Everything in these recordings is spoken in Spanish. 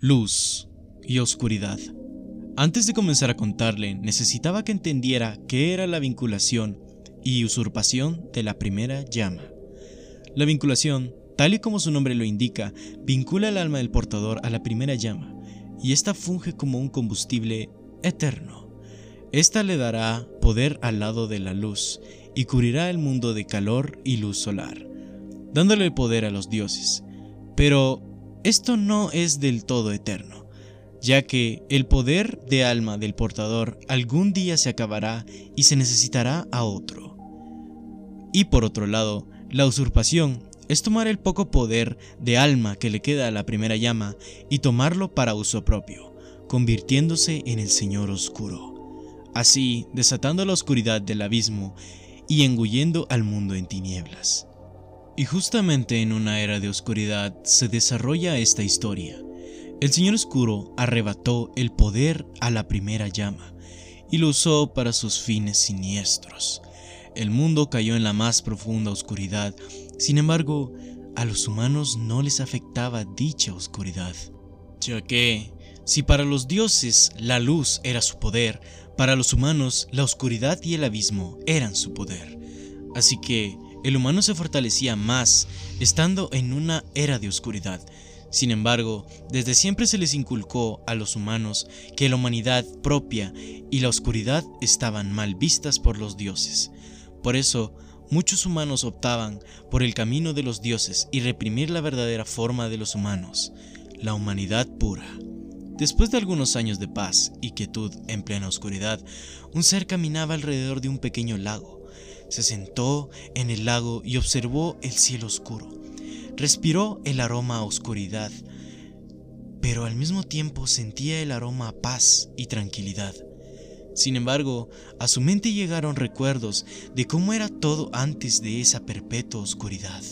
luz y oscuridad. Antes de comenzar a contarle, necesitaba que entendiera qué era la vinculación y usurpación de la primera llama. La vinculación, tal y como su nombre lo indica, vincula el alma del portador a la primera llama, y ésta funge como un combustible eterno. Esta le dará poder al lado de la luz y cubrirá el mundo de calor y luz solar, dándole poder a los dioses. Pero esto no es del todo eterno, ya que el poder de alma del portador algún día se acabará y se necesitará a otro. Y por otro lado, la usurpación es tomar el poco poder de alma que le queda a la primera llama y tomarlo para uso propio, convirtiéndose en el Señor Oscuro, así desatando la oscuridad del abismo y engullendo al mundo en tinieblas. Y justamente en una era de oscuridad se desarrolla esta historia. El Señor Oscuro arrebató el poder a la primera llama y lo usó para sus fines siniestros. El mundo cayó en la más profunda oscuridad, sin embargo, a los humanos no les afectaba dicha oscuridad, ya que, si para los dioses la luz era su poder, para los humanos la oscuridad y el abismo eran su poder. Así que, el humano se fortalecía más estando en una era de oscuridad. Sin embargo, desde siempre se les inculcó a los humanos que la humanidad propia y la oscuridad estaban mal vistas por los dioses. Por eso, muchos humanos optaban por el camino de los dioses y reprimir la verdadera forma de los humanos, la humanidad pura. Después de algunos años de paz y quietud en plena oscuridad, un ser caminaba alrededor de un pequeño lago se sentó en el lago y observó el cielo oscuro. Respiró el aroma a oscuridad, pero al mismo tiempo sentía el aroma a paz y tranquilidad. Sin embargo, a su mente llegaron recuerdos de cómo era todo antes de esa perpetua oscuridad.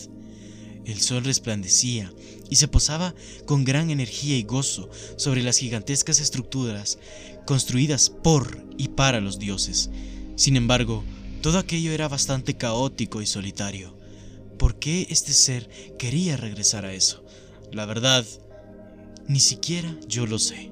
El sol resplandecía y se posaba con gran energía y gozo sobre las gigantescas estructuras construidas por y para los dioses. Sin embargo, todo aquello era bastante caótico y solitario. ¿Por qué este ser quería regresar a eso? La verdad, ni siquiera yo lo sé.